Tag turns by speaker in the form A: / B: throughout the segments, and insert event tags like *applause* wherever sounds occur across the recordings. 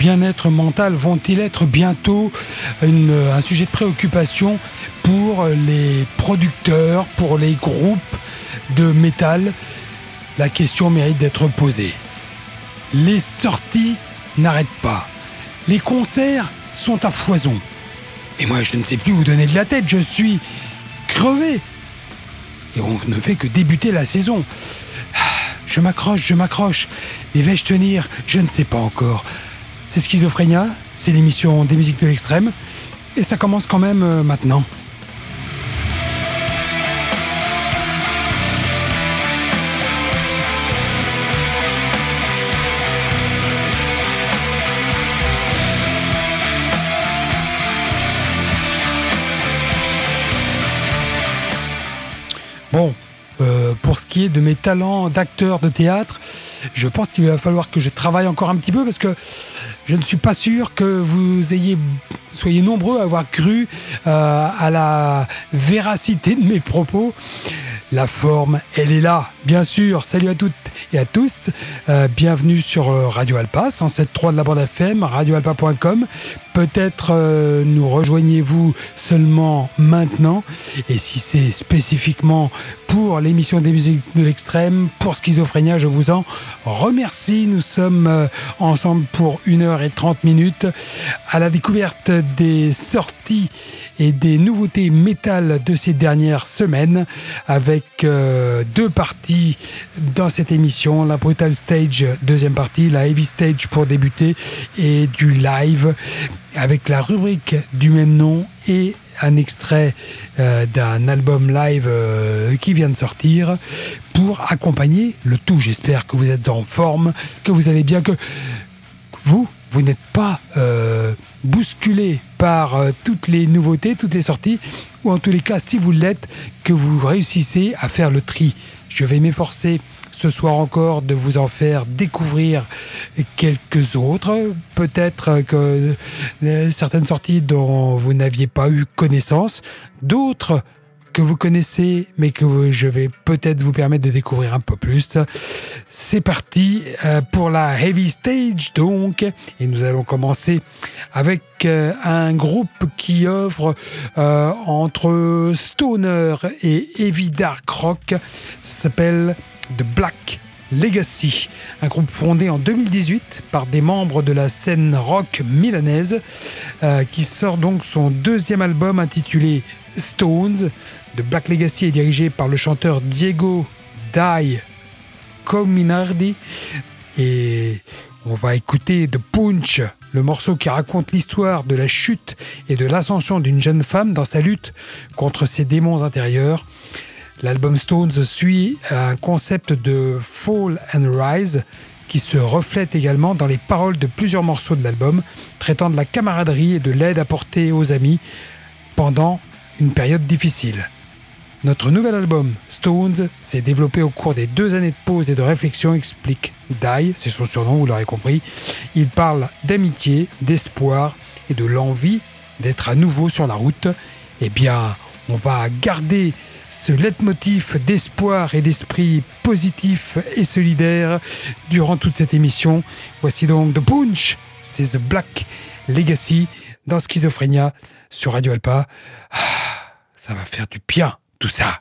A: bien-être mental vont-ils être bientôt un sujet de préoccupation pour les producteurs, pour les groupes de métal? La question mérite d'être posée. Les sorties n'arrêtent pas. Les concerts sont à foison. Et moi, je ne sais plus où donner de la tête, je suis crevé. Et on ne fait que débuter la saison. Je m'accroche, je m'accroche. Mais vais-je tenir Je ne sais pas encore. C'est Schizophrénia, c'est l'émission des musiques de l'extrême. Et ça commence quand même euh, maintenant. Bon, euh, pour ce qui est de mes talents d'acteur de théâtre, je pense qu'il va falloir que je travaille encore un petit peu parce que je ne suis pas sûr que vous ayez soyez nombreux à avoir cru euh, à la véracité de mes propos. La forme, elle est là, bien sûr. Salut à toutes et à tous. Euh, bienvenue sur Radio Alpa, 107.3 de la bande FM, radioalpa.com Peut-être euh, nous rejoignez-vous seulement maintenant. Et si c'est spécifiquement pour l'émission des musiques de l'extrême, pour Schizophrénia, je vous en remercie. Nous sommes euh, ensemble pour 1h30 minutes à la découverte des sorties et des nouveautés métal de ces dernières semaines avec euh, deux parties dans cette émission. La Brutal Stage, deuxième partie, la Heavy Stage pour débuter et du live avec la rubrique du même nom et un extrait euh, d'un album live euh, qui vient de sortir pour accompagner le tout. J'espère que vous êtes en forme, que vous allez bien, que vous, vous n'êtes pas euh, bousculé par toutes les nouveautés, toutes les sorties, ou en tous les cas, si vous l'êtes, que vous réussissez à faire le tri. Je vais m'efforcer ce soir encore de vous en faire découvrir quelques autres. Peut-être que euh, certaines sorties dont vous n'aviez pas eu connaissance, d'autres que vous connaissez, mais que je vais peut-être vous permettre de découvrir un peu plus. C'est parti euh, pour la Heavy Stage donc, et nous allons commencer avec euh, un groupe qui offre entre stoner et heavy dark rock, s'appelle The Black Legacy, un groupe fondé en 2018 par des membres de la scène rock milanaise, euh, qui sort donc son deuxième album intitulé Stones. The Black Legacy est dirigé par le chanteur Diego Dai Cominardi et on va écouter The Punch, le morceau qui raconte l'histoire de la chute et de l'ascension d'une jeune femme dans sa lutte contre ses démons intérieurs. L'album Stones suit un concept de Fall and Rise qui se reflète également dans les paroles de plusieurs morceaux de l'album, traitant de la camaraderie et de l'aide apportée aux amis pendant une période difficile. Notre nouvel album, Stones, s'est développé au cours des deux années de pause et de réflexion, explique Dai, c'est son surnom, vous l'aurez compris. Il parle d'amitié, d'espoir et de l'envie d'être à nouveau sur la route. Eh bien, on va garder ce leitmotiv d'espoir et d'esprit positif et solidaire durant toute cette émission. Voici donc The Punch, c'est The Black Legacy dans Schizophrénia sur Radio Alpa. Ah, ça va faire du bien, tout ça.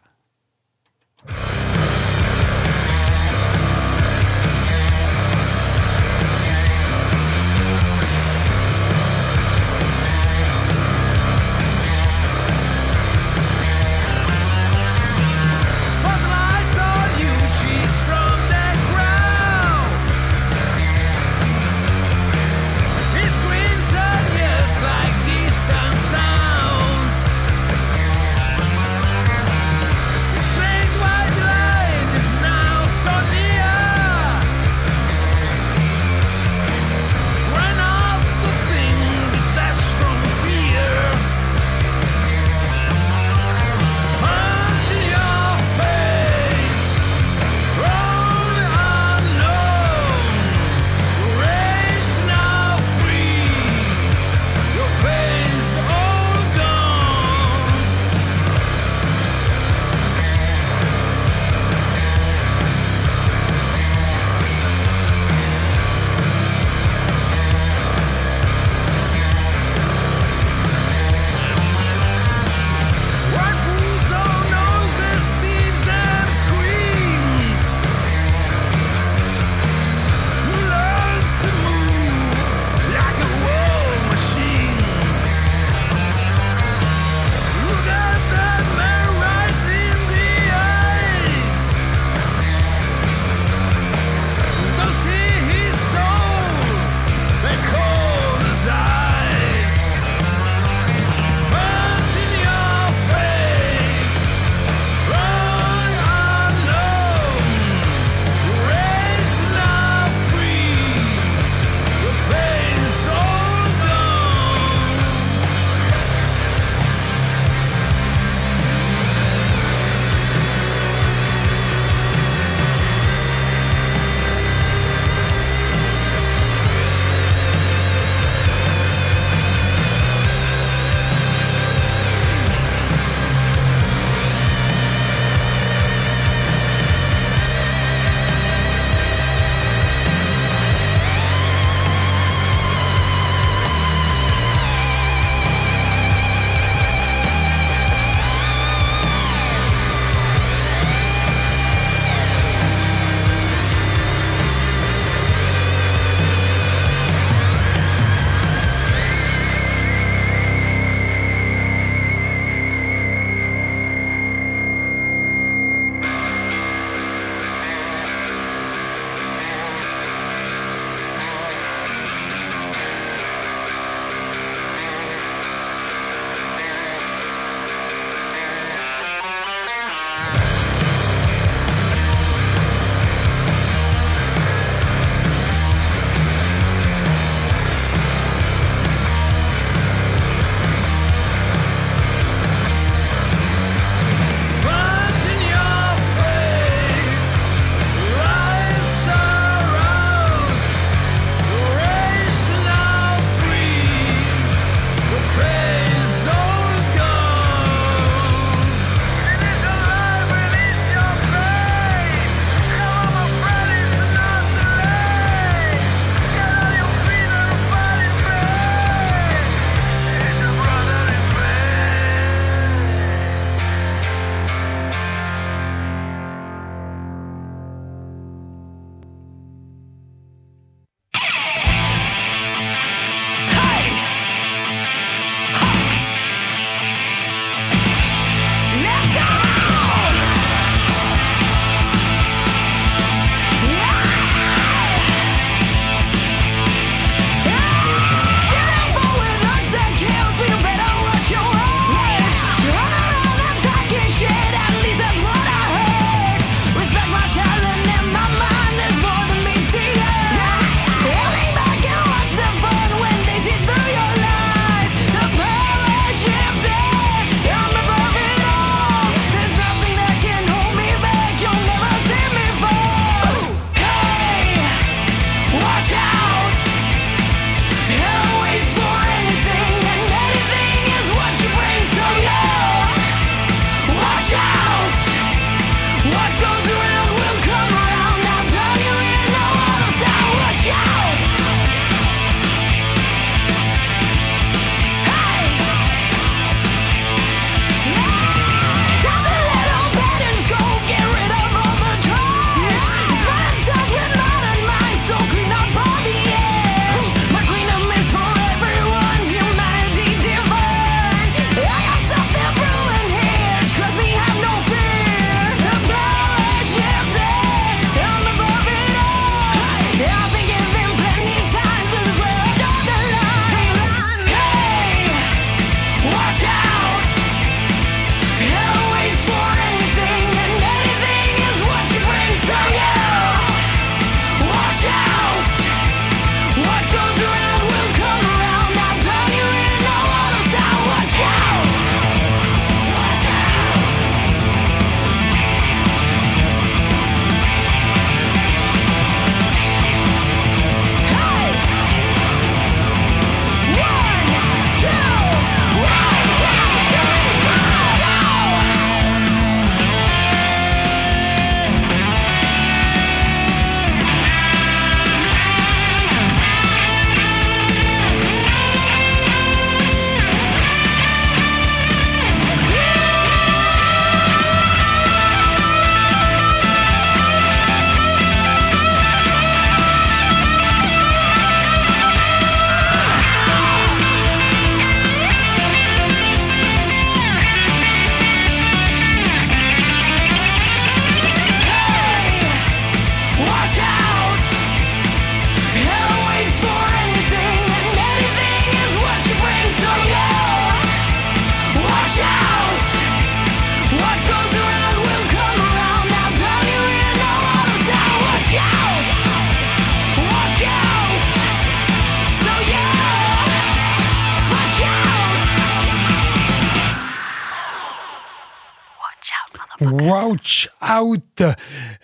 A: Out.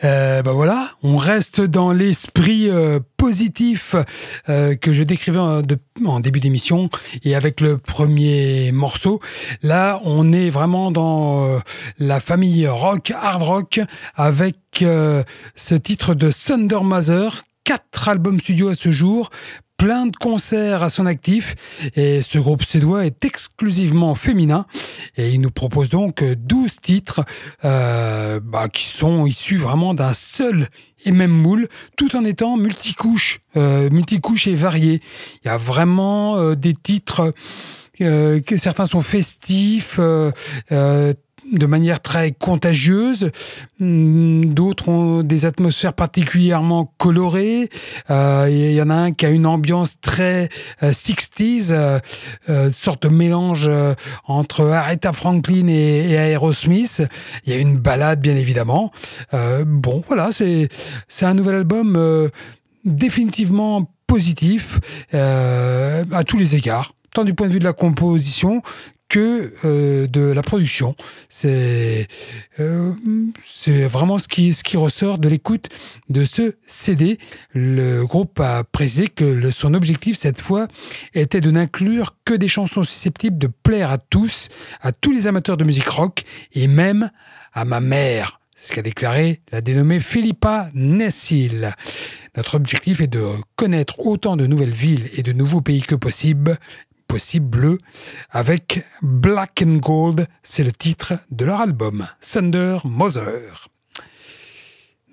A: Ben voilà, on reste dans l'esprit euh, positif euh, que je décrivais en, début d'émission et avec le premier morceau. Là, on est vraiment dans la famille rock, hard rock, avec ce titre de Thunder Mother quatre albums studio à ce jour, plein de concerts à son actif et ce groupe suédois est exclusivement féminin et il nous propose donc 12 titres euh, bah, qui sont issus vraiment d'un seul et même moule tout en étant multicouche, euh, multicouche et varié. Il y a vraiment euh, des titres euh, certains sont festifs, euh, euh, de manière très contagieuse. Hmm, d'autres ont des atmosphères particulièrement colorées. Il y en a un qui a une ambiance très 60s, sorte de mélange entre Aretha Franklin et, et, Aerosmith. Il y a une balade, bien évidemment. bon, voilà, c'est un nouvel album définitivement positif à tous les égards tant du point de vue de la composition euh, de la production. C'est euh, vraiment ce qui, ce qui ressort de l'écoute de ce CD. Le groupe a précisé que son objectif cette fois était de n'inclure que des chansons susceptibles de plaire à tous, à tous les amateurs de musique rock et même à ma mère. Ce qu'a déclaré la dénommée Philippa Nessil. Notre objectif est de connaître autant de nouvelles villes et de nouveaux pays que possible possible avec Black and Gold, c'est le titre de leur album, Thunder Mother.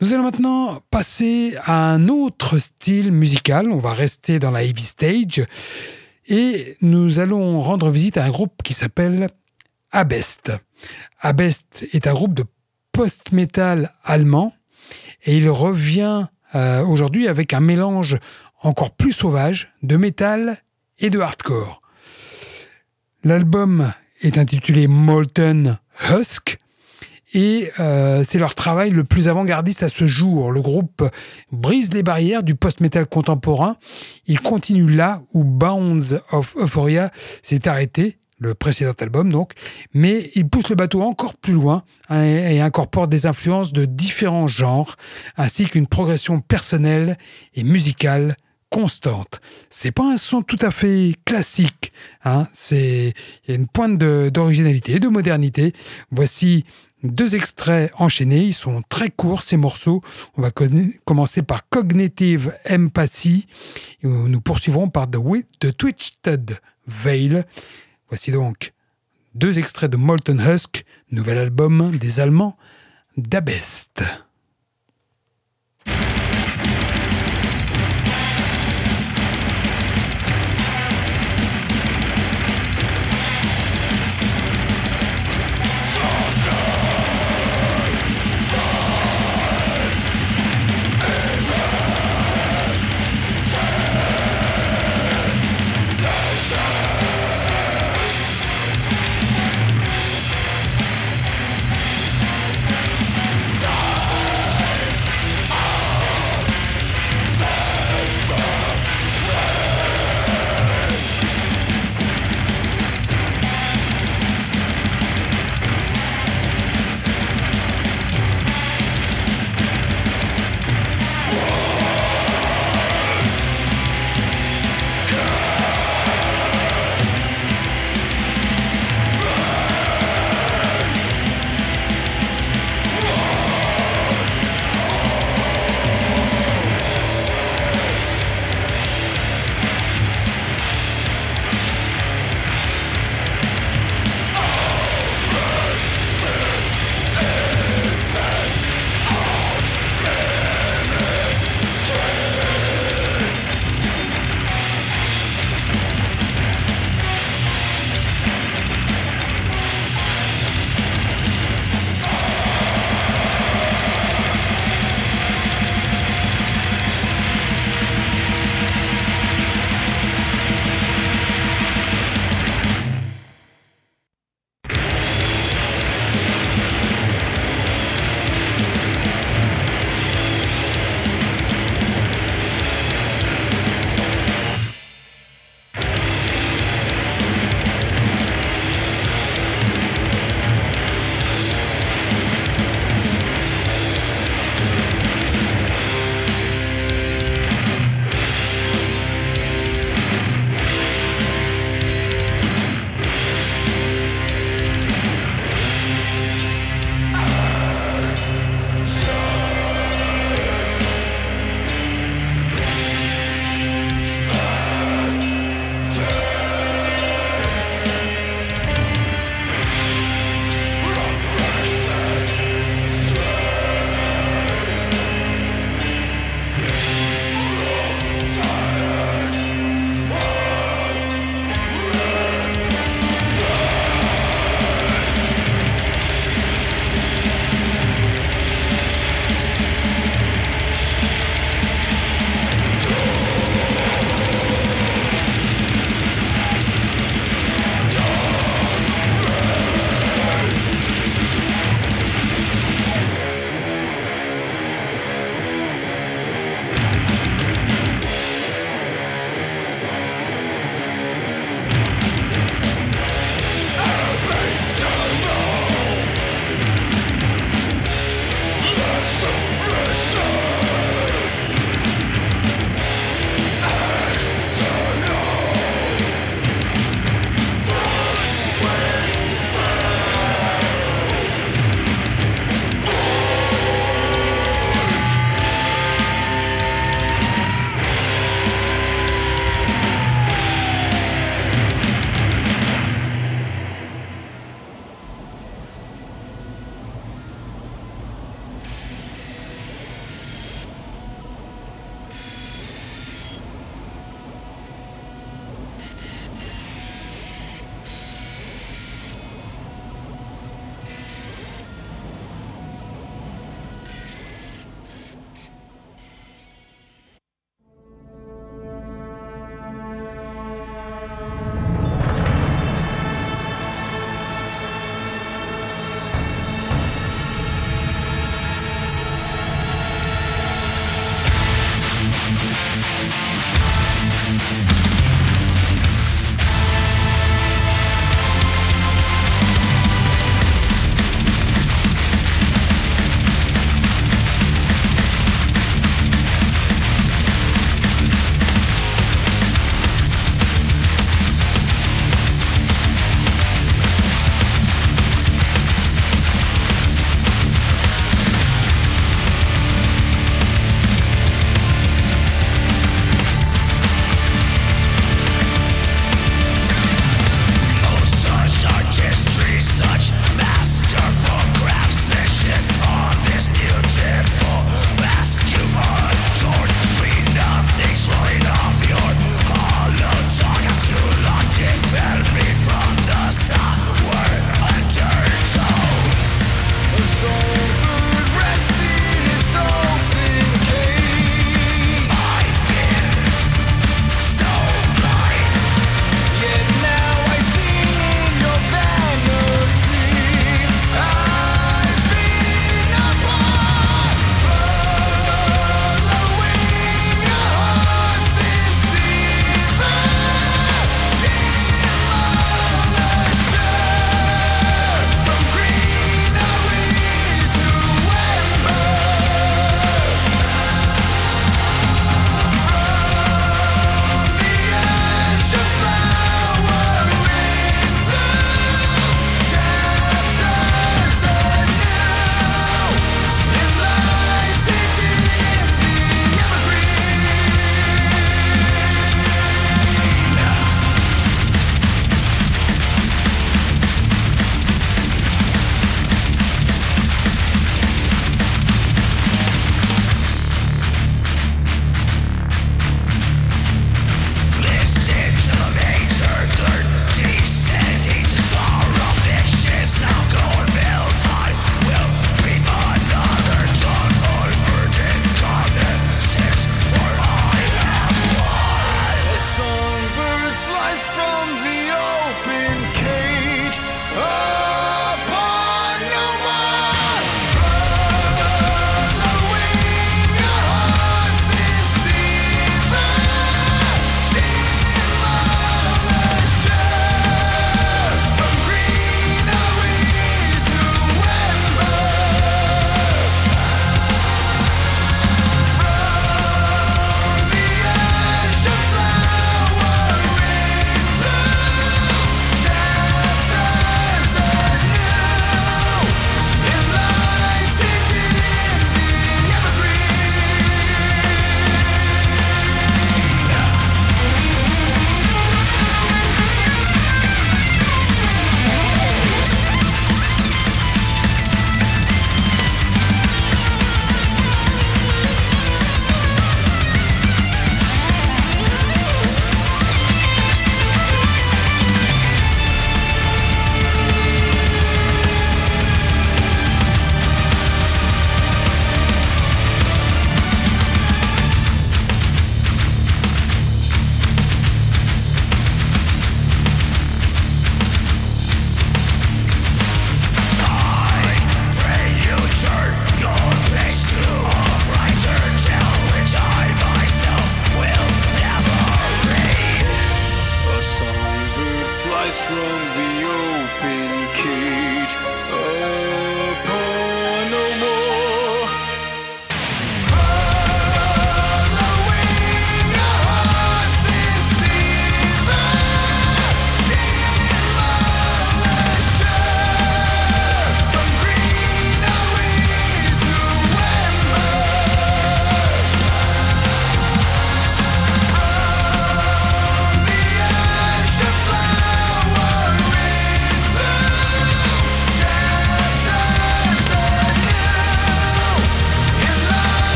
A: Nous allons maintenant passer à un autre style musical, on va rester dans la heavy stage, et nous allons rendre visite à un groupe qui s'appelle Abest. Abest est un groupe de post-metal allemand, et il revient euh, aujourd'hui avec un mélange encore plus sauvage de métal et de hardcore. L'album est intitulé Molten Husk et euh, c'est leur travail le plus avant-gardiste à ce jour. Le groupe brise les barrières du post-metal contemporain. Il continue là où Bounds of Euphoria s'est arrêté, le précédent album donc, mais il pousse le bateau encore plus loin et incorpore des influences de différents genres, ainsi qu'une progression personnelle et musicale constante. C'est pas un son tout à fait classique. Hein. C'est il y a une pointe d'originalité, de, modernité. Voici deux extraits enchaînés. Ils sont très courts ces morceaux. On va commencer par Cognitive Empathy. nous poursuivrons par The, The Twitched Veil. Voici donc deux extraits de Molten Husk, nouvel album des Allemands d'Abest.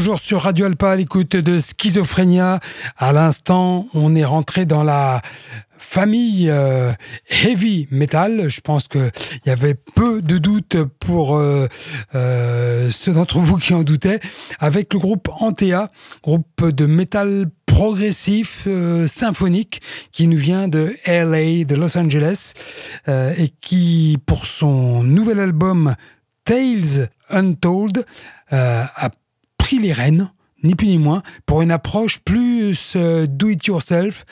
A: Toujours sur Radio Alpa à l'écoute de Schizophrénia. À l'instant, on est rentré dans la famille euh, heavy metal. Je pense qu'il y avait peu de doutes pour euh, euh, ceux d'entre vous qui en doutaient, avec le groupe Antea, groupe de métal progressif symphonique qui nous vient de LA, de Los Angeles, et qui, pour son nouvel album Tales Untold, a les rênes ni plus ni moins, pour une approche plus euh, do-it-yourself,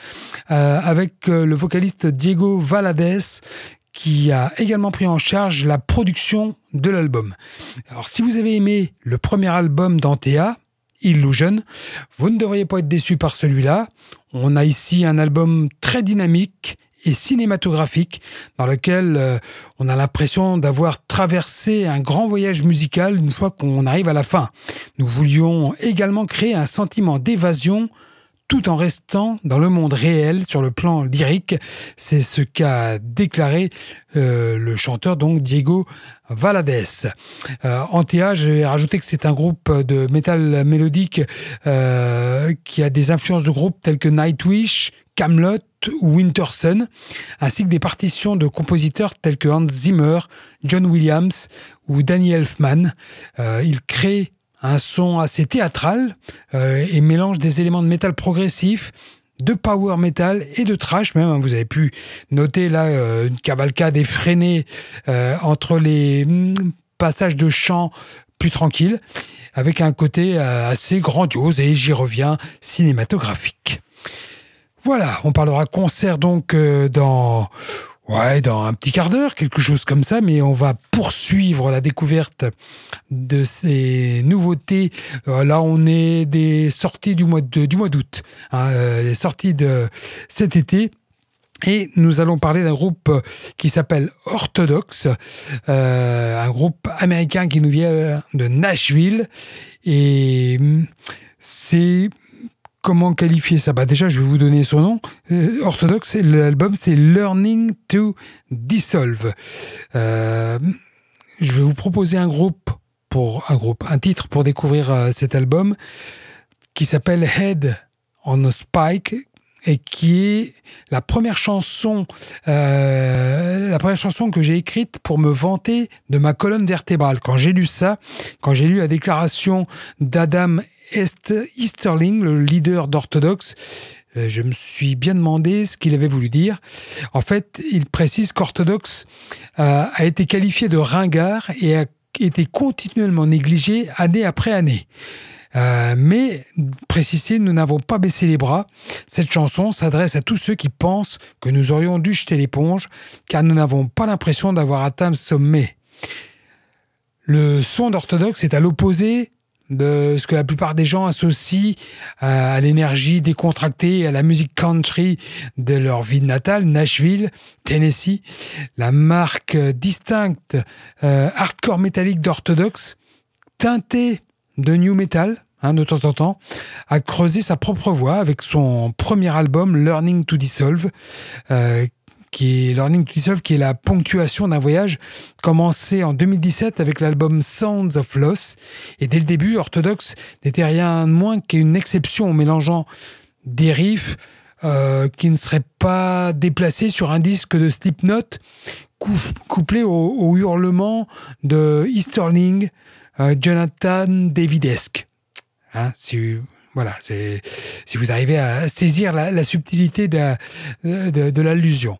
A: euh, avec euh, le vocaliste Diego Valadez, qui a également pris en charge la production de l'album. Alors si vous avez aimé le premier album d'Antea, Illusion, vous ne devriez pas être déçu par celui-là. On a ici un album très dynamique, et cinématographique dans lequel euh, on a l'impression d'avoir traversé un grand voyage musical une fois qu'on arrive à la fin. Nous voulions également créer un sentiment d'évasion tout en restant dans le monde réel sur le plan lyrique. C'est ce qu'a déclaré euh, le chanteur donc Diego Valadez. Euh, Antea, je vais rajouter que c'est un groupe de métal mélodique euh, qui a des influences de groupes tels que Nightwish, Camelot ou Winterson, ainsi que des partitions de compositeurs tels que Hans Zimmer, John Williams ou Danny Elfman. Euh, il crée un son assez théâtral euh, et mélange des éléments de métal progressif, de power metal et de trash même. Hein. Vous avez pu noter là euh, une cavalcade effrénée entre les mm, passages de chant plus tranquilles, avec un côté assez grandiose et j'y reviens cinématographique. Voilà, on parlera concert donc dans Ouais, dans un petit quart d'heure, quelque chose comme ça, mais on va poursuivre la découverte de ces nouveautés. Euh, là, on est des sorties du mois d'août, hein, euh, les sorties de cet été. Et nous allons parler d'un groupe qui s'appelle Orthodox, euh, un groupe américain qui nous vient de Nashville. Et hum, c'est Comment qualifier ça? Bah Déjà, je vais vous donner son nom. Euh, orthodoxe, l'album, c'est Learning to Dissolve. Euh, je vais vous proposer un groupe pour un groupe, un titre pour découvrir euh, cet album qui s'appelle Head on a Spike et qui est la première chanson, la première chanson que j'ai écrite pour me vanter de ma colonne vertébrale. Quand j'ai lu ça, quand j'ai lu la déclaration d'Adam Easterling, le leader d'Orthodoxe, euh, je me suis bien demandé ce qu'il avait voulu dire. En fait, il précise qu'Orthodoxe euh, a été qualifié de ringard et a été continuellement négligé année après année. Euh, mais, précisé, nous n'avons pas baissé les bras. Cette chanson s'adresse à tous ceux qui pensent que nous aurions dû jeter l'éponge, car nous n'avons pas l'impression d'avoir atteint le sommet. Le son d'orthodoxe est à l'opposé de ce que la plupart des gens associent euh, à l'énergie décontractée, à la musique country de leur ville natale, Nashville, Tennessee. La marque distincte euh, hardcore métallique d'orthodoxe, teintée de new metal, hein, de temps en temps, a creusé sa propre voie avec son premier album Learning to Dissolve, euh, qui est Learning to Dissolve, qui est la ponctuation d'un voyage commencé en 2017 avec l'album Sounds of Loss. Et dès le début, Orthodox n'était rien de moins qu'une exception en mélangeant des riffs euh, qui ne seraient pas déplacés sur un disque de Slipknot, couplé au, hurlement de Easterling, euh, Jonathan Davidesque. Hein, si, voilà, si vous arrivez à saisir la, subtilité de l'allusion.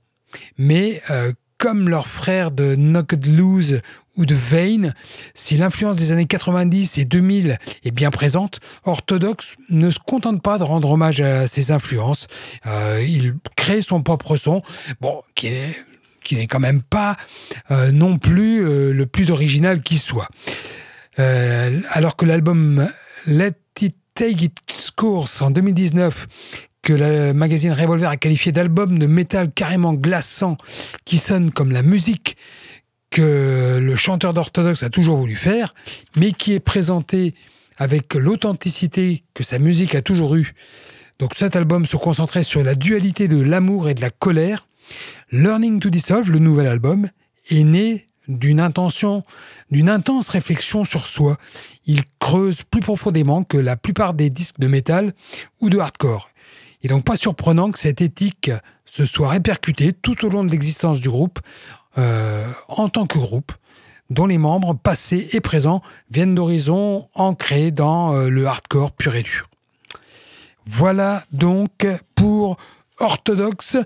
A: Mais euh, comme leurs frères de Knocked Loose ou de Vane, si l'influence des années 90 et 2000 est bien présente, Orthodox ne se contente pas de rendre hommage à ces influences. Euh, il crée son propre son, bon, qui n'est quand même pas euh, non plus le plus original qui soit. alors que l'album Let It Take Its Course en 2019 que le magazine Revolver a qualifié d'album de métal carrément glaçant qui sonne comme la musique que le chanteur d'orthodoxe a toujours voulu faire, mais qui est présenté avec l'authenticité que sa musique a toujours eue. Donc cet album se concentrait sur la dualité de l'amour et de la colère. Learning to Dissolve, le nouvel album, est né d'une intention, d'une intense réflexion sur soi. Il creuse plus profondément que la plupart des disques de métal ou de hardcore. Et donc pas surprenant que cette éthique se soit répercutée tout au long de l'existence du groupe euh, en tant que groupe dont les membres passés et présents viennent d'horizons ancrés dans euh, le hardcore pur et dur. Voilà donc pour orthodoxe.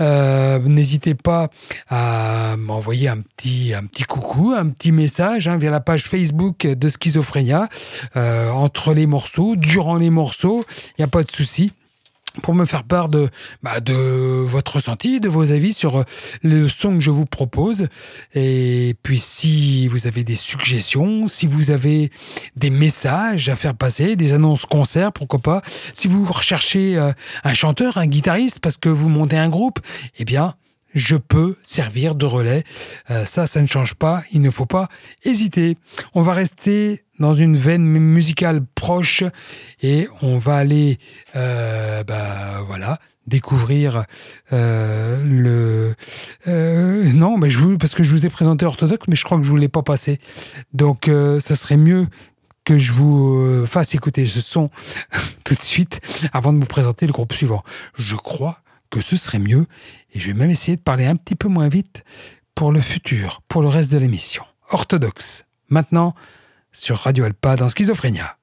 A: Euh, n'hésitez pas à m'envoyer un petit, un petit coucou, un petit message hein, via la page Facebook de Schizophrénia, euh, entre les morceaux, durant les morceaux, il n'y a pas de souci pour me faire part de, bah, de votre ressenti, de vos avis sur euh, le son que je vous propose. Et puis si vous avez des suggestions, si vous avez des messages à faire passer, des annonces concerts, pourquoi pas. Si vous recherchez euh, un chanteur, un guitariste, parce que vous montez un groupe, eh bien, je peux servir de relais. Euh, ça, ça ne change pas. Il ne faut pas hésiter. On va rester dans une veine musicale proche et on va aller, euh, bah voilà, découvrir euh, le. non, mais je parce que je vous ai présenté orthodoxe, mais je crois que je vous l'ai pas passé. Donc, ça serait mieux que je vous fasse écouter ce son *laughs* tout de suite avant de vous présenter le groupe suivant. Je crois que ce serait mieux, et je vais même essayer de parler un petit peu moins vite pour le futur, pour le reste de l'émission. Orthodoxe. Maintenant, sur Radio Alpa dans Schizophrénia.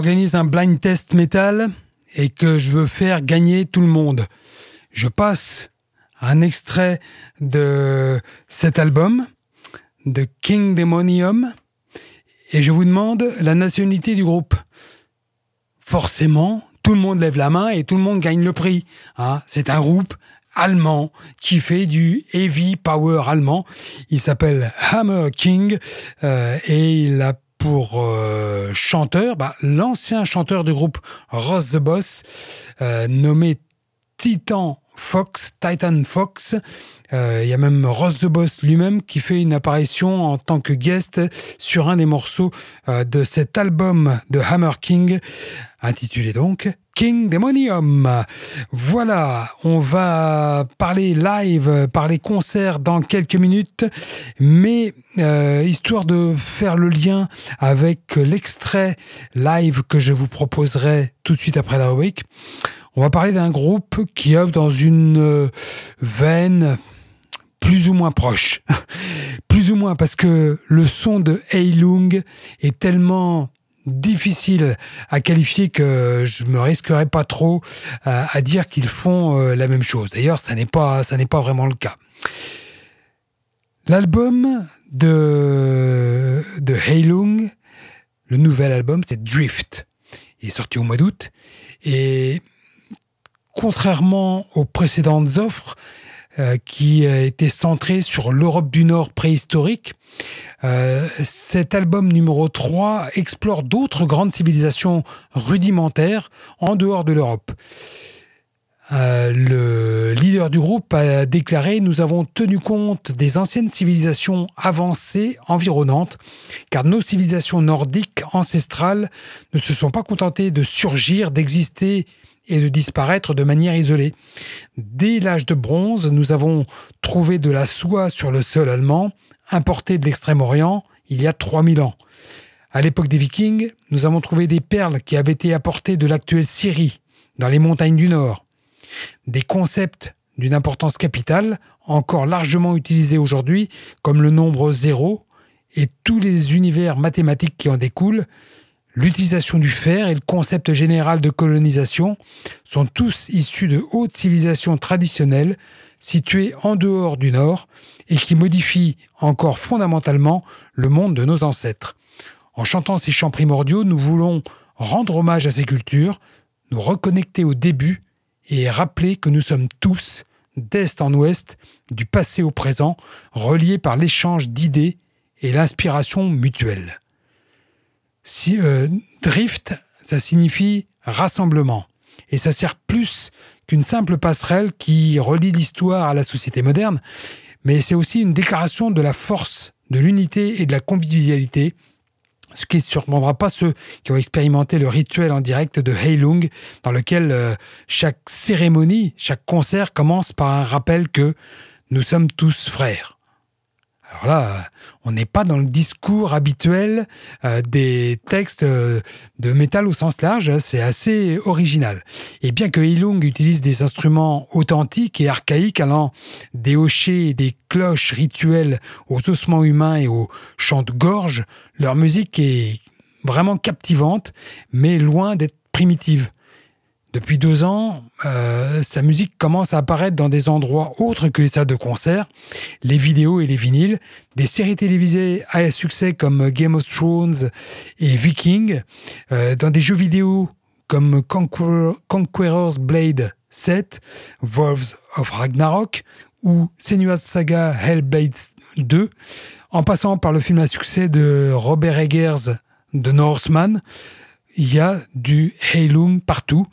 A: J'organise un blind test métal et que je veux faire gagner tout le monde, je passe un extrait de cet album de King Demonium et je vous demande la nationalité du groupe. Forcément, tout le monde lève la main et tout le monde gagne le prix. Hein. C'est un groupe allemand qui fait du heavy power allemand. Il s'appelle Hammer King euh, et il a pour euh, chanteur bah, l'ancien chanteur du groupe Ross the Boss euh, nommé Titan Fox, Titan Fox. Il y a même Ross the Boss lui-même qui fait une apparition en tant que guest sur un des morceaux de cet album de Hammer King, intitulé donc King Demonium. Voilà, on va parler live, parler concert dans quelques minutes, mais euh, histoire de faire le lien avec l'extrait live que je vous proposerai tout de suite après la rubrique, on va parler d'un groupe qui œuvre dans une euh, veine plus ou moins proche. *laughs* plus ou moins parce que le son de Heilung est tellement difficile à qualifier que je me risquerais pas trop euh, à, dire qu'ils font euh, la même chose. D'ailleurs, ça n'est pas vraiment le cas. L'album de de Heilung, le nouvel album, c'est Drift. Il est sorti au mois d'août et contrairement aux précédentes offres, qui était centré sur l'Europe du Nord préhistorique. Euh, cet album numéro 3 explore d'autres grandes civilisations rudimentaires en dehors de l'Europe. Euh, le leader du groupe a déclaré Nous avons tenu compte des anciennes civilisations avancées environnantes, car nos civilisations nordiques ancestrales ne se sont pas contentées de surgir, d'exister et de disparaître de manière isolée. Dès l'âge de bronze, nous avons trouvé de la soie sur le sol allemand, importée de l'Extrême-Orient il y a 3000 ans. À l'époque des Vikings, nous avons trouvé des perles qui avaient été apportées de l'actuelle Syrie, dans les montagnes du Nord. Des concepts d'une importance capitale, encore largement utilisés aujourd'hui, comme le nombre zéro et tous les univers mathématiques qui en découlent, L'utilisation du fer et le concept général de colonisation sont tous issus de hautes civilisations traditionnelles situées en dehors du Nord et qui modifient encore fondamentalement le monde de nos ancêtres. En chantant ces chants primordiaux, nous voulons rendre hommage à ces cultures, nous reconnecter au début et rappeler que nous sommes tous, d'est en ouest, du passé au présent, reliés par l'échange d'idées et l'inspiration mutuelle. Euh, drift, ça signifie rassemblement. Et ça sert plus qu'une simple passerelle qui relie l'histoire à la société moderne, mais c'est aussi une déclaration de la force, de l'unité et de la convivialité, ce qui ne surprendra pas ceux qui ont expérimenté le rituel en direct de Heilung, dans lequel euh, chaque cérémonie, chaque concert commence par un rappel que nous sommes tous frères. Alors là, on n'est pas dans le discours habituel euh, des textes euh, de métal au sens large, c'est assez original. Et bien que Heilung utilise des instruments authentiques et archaïques allant des hochets et des cloches rituelles aux ossements humains et aux chants de gorge, leur musique est vraiment captivante, mais loin d'être primitive. Depuis deux ans, euh, sa musique commence à apparaître dans des endroits autres que les salles de concert, les vidéos et les vinyles, des séries télévisées à succès comme Game of Thrones et Viking, euh, dans des jeux vidéo comme Conqueror's Blade 7, Wolves of Ragnarok ou Senua's Saga Hellblade 2, en passant par le film à succès de Robert Eggers de Northman, il y a du Heilung partout.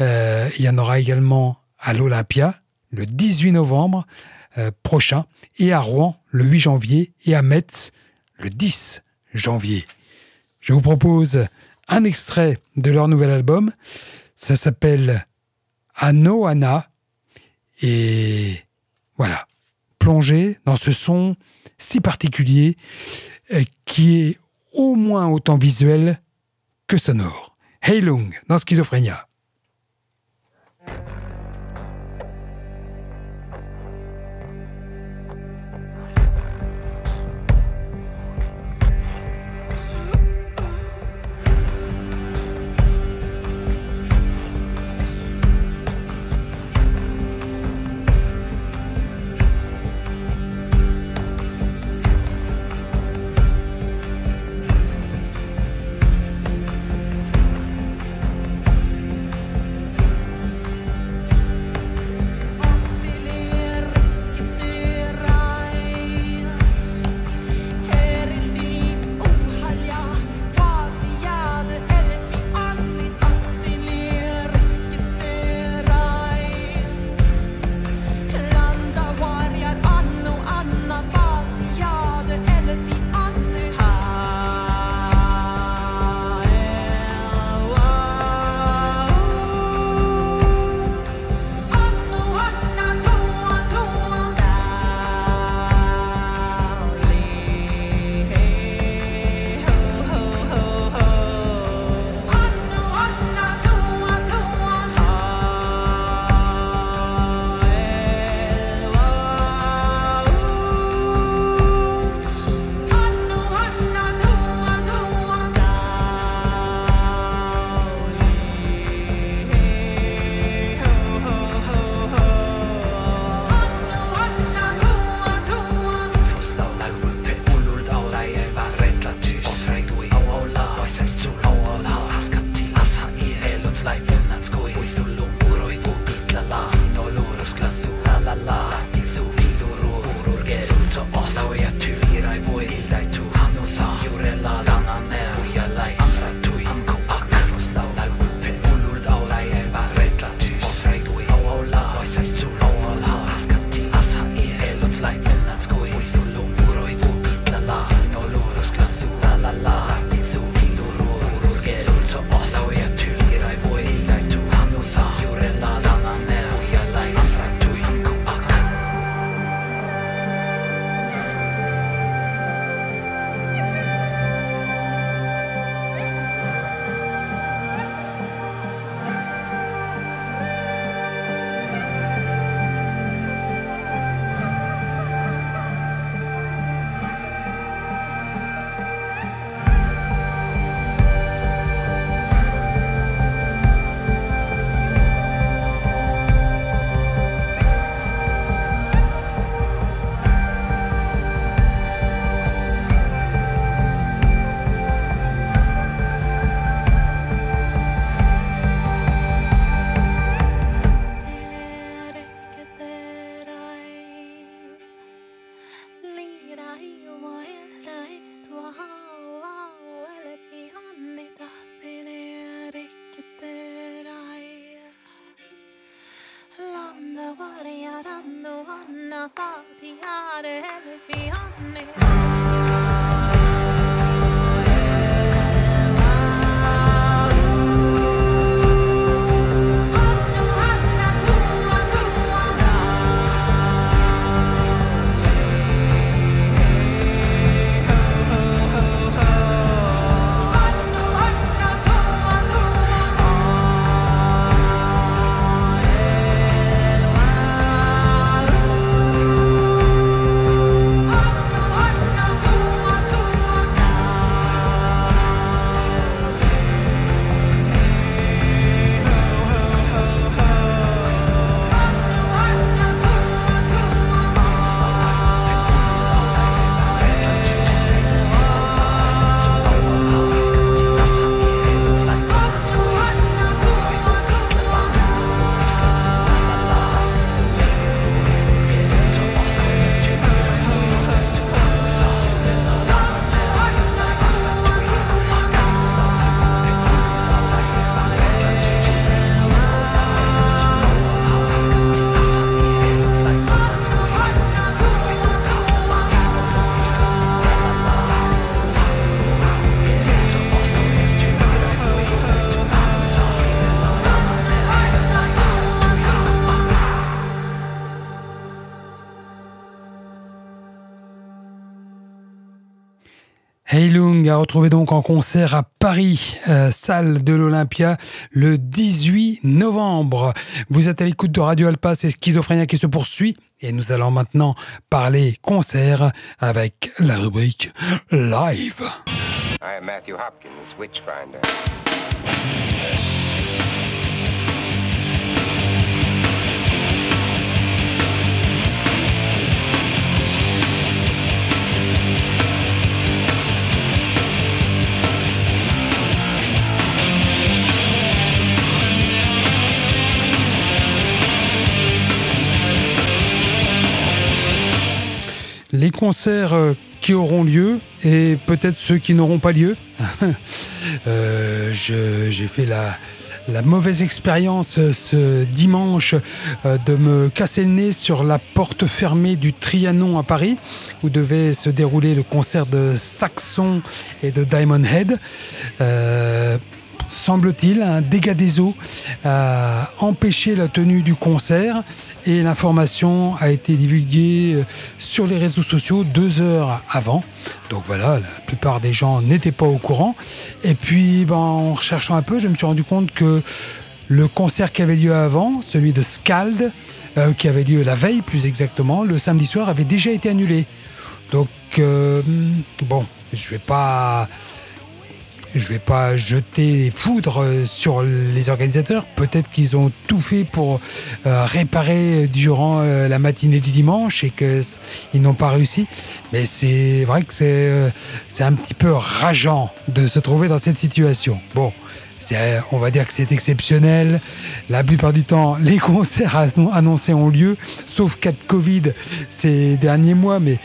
A: Euh, il y en aura également à l'Olympia le 18 novembre euh, prochain et à Rouen le 8 janvier et à Metz le 10 janvier. Je vous propose un extrait de leur nouvel album. Ça s'appelle Anoana. Et voilà, plongez dans ce son si particulier euh, qui est au moins autant visuel que sonore. Heilung dans Schizophrénia. Retrouvé donc en concert à Paris, euh, salle de l'Olympia, le 18 novembre. Vous êtes à l'écoute de Radio Alpa, c'est Schizophrénia qui se poursuit. Et nous allons maintenant parler concert avec la rubrique Live. I am Matthew Hopkins. Les concerts euh, qui auront lieu et peut-être ceux qui n'auront pas lieu. *laughs* Euh, j'ai fait la, mauvaise expérience euh, ce dimanche de me casser le nez sur la porte fermée du Trianon à Paris, où devait se dérouler le concert de Saxon et de Diamond Head semble-t-il, un dégât des eaux a empêché la tenue du concert et l'information a été divulguée euh, sur les réseaux sociaux deux heures avant. Donc voilà, la plupart des gens n'étaient pas au courant. Et puis, ben, en recherchant un peu, je me suis rendu compte que le concert qui avait lieu avant, celui de Scald, euh, qui avait lieu la veille plus exactement, le samedi soir, avait déjà été annulé. Donc, euh, bon, je vais pas je ne vais pas jeter les foudres sur les organisateurs. Peut-être qu'ils ont tout fait pour euh, réparer durant euh, la matinée du dimanche et qu'ils n'ont pas réussi. Mais c'est vrai que euh, c'est un petit peu rageant de se trouver dans cette situation. Bon, on va dire que c'est exceptionnel. La plupart du temps, *laughs* les concerts annoncés ont lieu, sauf cas de Covid ces derniers mois, mais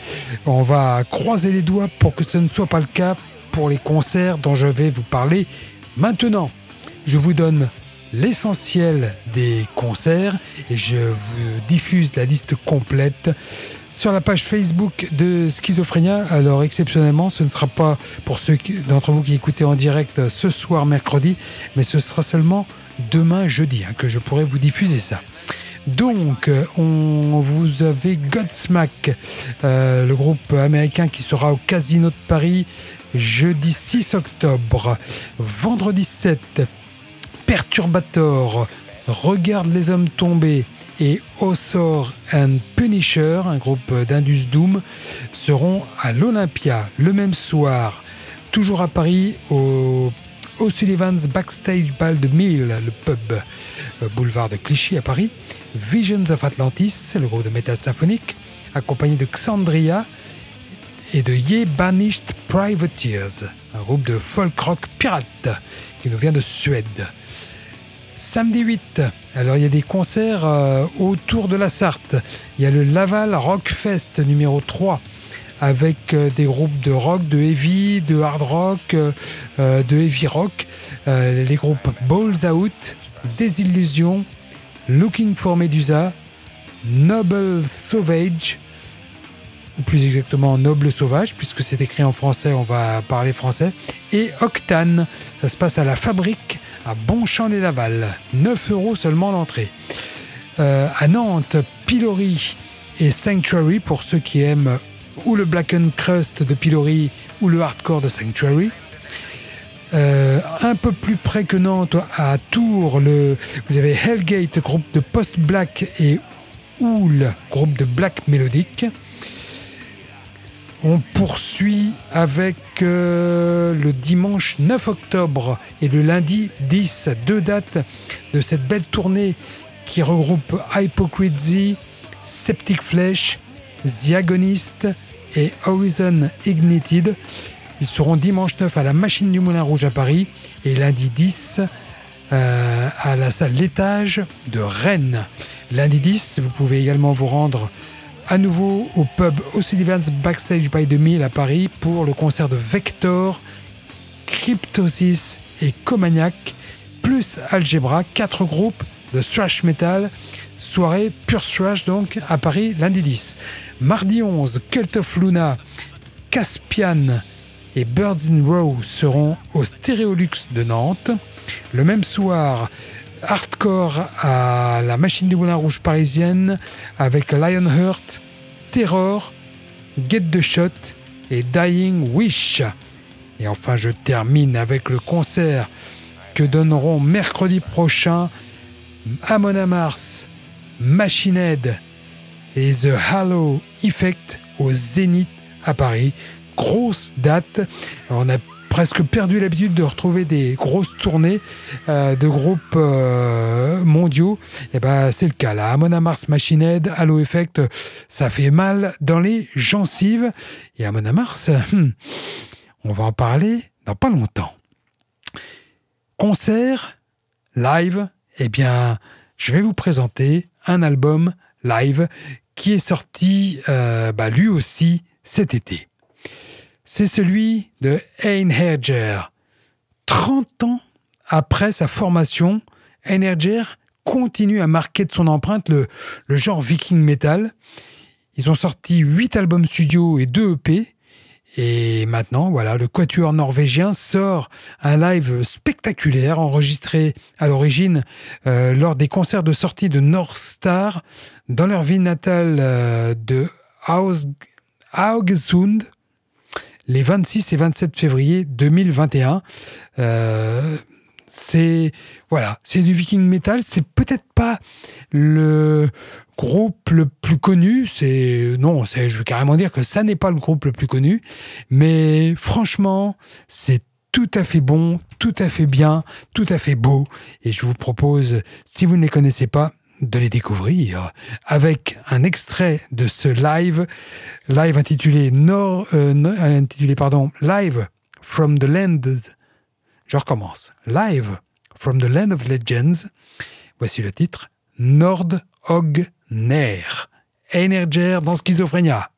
A: on va croiser les doigts pour que ce ne soit pas le cas pour les concerts dont je vais vous parler maintenant. Je vous donne l'essentiel des concerts et je vous diffuse la liste complète sur la page Facebook de Schizophrénia. Alors exceptionnellement, ce ne sera pas pour ceux d'entre vous qui écoutez en direct ce soir mercredi, mais ce sera seulement demain jeudi hein, que je pourrai vous diffuser ça. Donc, on, vous avez Godsmack, euh, le groupe américain qui sera au Casino de Paris jeudi 6 octobre, vendredi 7, Perturbator, Regarde les hommes tombés et Ossor and Punisher, un groupe d'Indus Doom, seront à l'Olympia le même soir, toujours à Paris, au O'Sullivan's Backstage Ball de Mill, le pub euh, boulevard de Clichy à Paris. Visions of Atlantis, le groupe de métal symphonique, accompagné de Xandria, et de Ye Banished Privateers, un groupe de folk rock pirate qui nous vient de Suède. Samedi 8, alors il y a des concerts euh, autour de la Sarthe. Il y a le Laval Rock Fest numéro 3 avec euh, des groupes de rock, de heavy, de hard rock, euh, de heavy rock. les groupes Balls Out, Désillusion, Looking for Medusa, Noble Sauvage, ou plus exactement Noble Sauvage, puisque c'est écrit en français, on va parler français, et Octane. Ça se passe à la fabrique à Bonchamp-les-Laval. 9 euros seulement l'entrée. Euh, à Nantes, Pilori et Sanctuary pour ceux qui aiment ou le Black and Crust de Pilori ou le hardcore de Sanctuary. Euh, un peu plus près que Nantes, à Tours, le, vous avez Hellgate, groupe de post-black, et Oul, groupe de black mélodique. On poursuit avec euh, le dimanche 9 octobre et le lundi 10, deux dates de cette belle tournée qui regroupe Hypocrisy, Septic Flesh, The Agonist et Horizon Ignited. Ils seront dimanche 9 à la Machine du Moulin Rouge à Paris et lundi 10 euh, à la salle L'étage de Rennes. Lundi 10, vous pouvez également vous rendre à nouveau au pub O'Sullivan's Backstage by the Mill à Paris pour le concert de Vector, Cryptosis et Comaniac, plus Algebra, quatre groupes de thrash metal. Soirée pure thrash donc à Paris lundi 10. Mardi 11, Cult of Luna, Caspian et Birds in Row seront au Stéréolux de Nantes. Le même soir, hardcore à la machine du Moulin Rouge parisienne avec Lionheart, Terror, Get the Shot et Dying Wish. Et enfin, je termine avec le concert que donneront mercredi prochain Amon Mars, Machine Head et The Halo Effect au Zénith à Paris. Grosse date. On presque perdu l'habitude de retrouver des grosses tournées euh, de groupes euh, mondiaux. Et eh ben c'est le cas là. Amon Mars, Machine Head, Halo Effect, ça fait mal dans les gencives. Et Amon Mars, hmm, on va en parler dans pas longtemps. Concert, live, eh bien, je vais vous présenter un album live qui est sorti euh, bah, lui aussi cet été. C'est celui de Einherjer. 30 ans après sa formation, Einherjer continue à marquer de son empreinte le, le genre viking metal. Ils ont sorti 8 albums studio et 2 EP et maintenant, voilà, le Quatuor norvégien sort un live spectaculaire enregistré à l'origine euh, lors des concerts de sortie de North Star dans leur ville natale euh, de Haugesund les 26 et 27 février 2021. Euh, c'est voilà, c'est du viking metal. C'est peut-être pas le groupe le plus connu. C'est non, c'est je veux carrément dire que ça n'est pas le groupe le plus connu. Mais franchement, c'est tout à fait bon, tout à fait bien, tout à fait beau. Et je vous propose, si vous ne les connaissez pas, de les découvrir avec un extrait de ce live, live intitulé, Nord, euh, intitulé pardon, Live from the Lands je recommence. Live from the Land of Legends. Voici le titre Nordhogner. Energer dans Schizophrénia.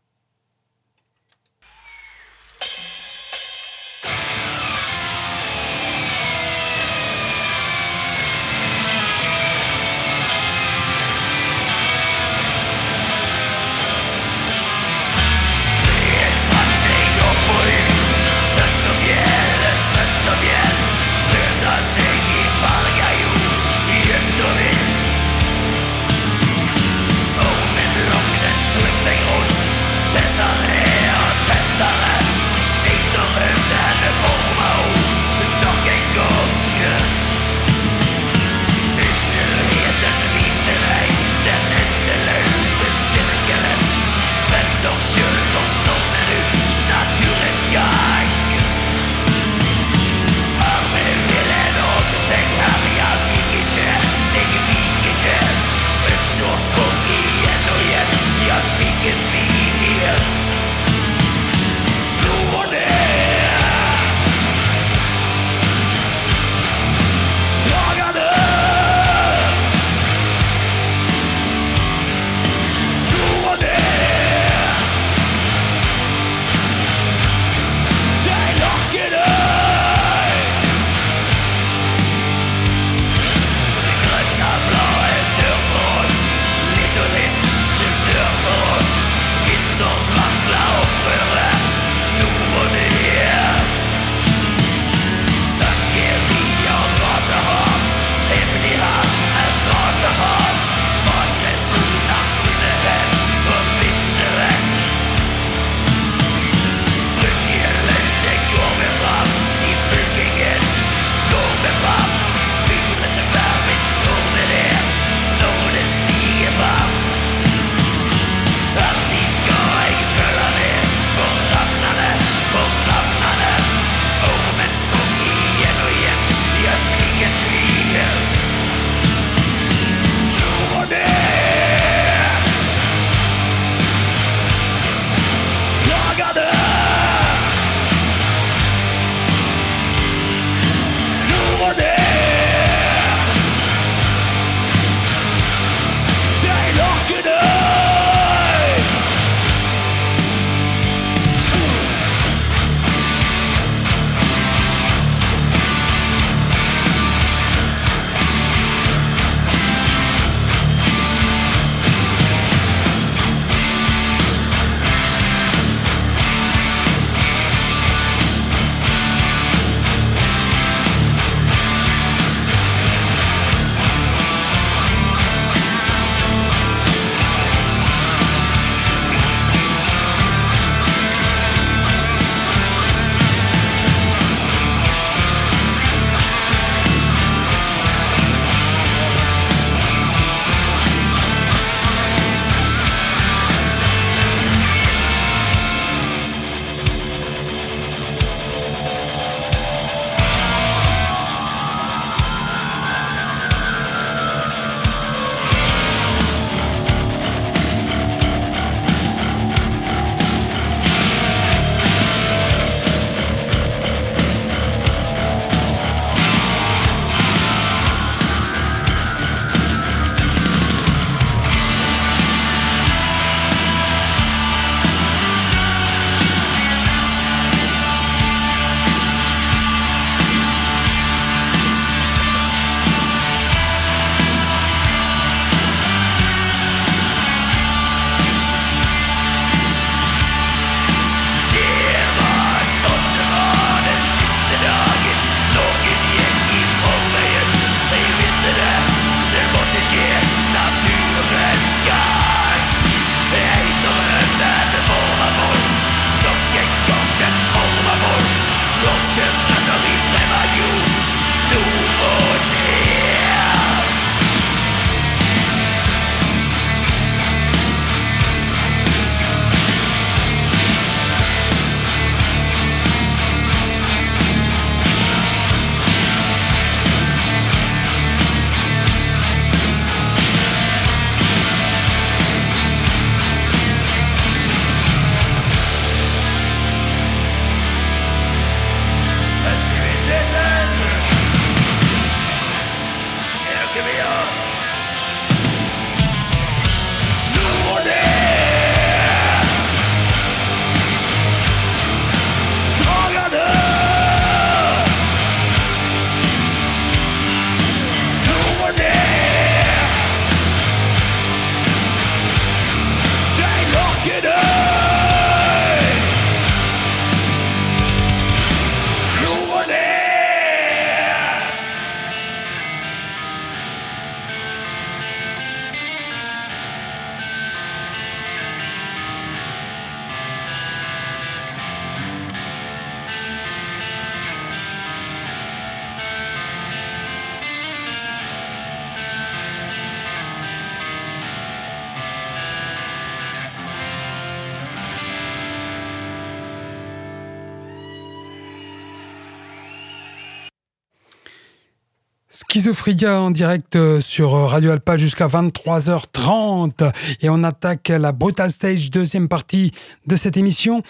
A: Schizophria en direct euh, sur euh, Radio Alpa jusqu'à 23h30 et on attaque la Brutal Stage deuxième partie de cette émission.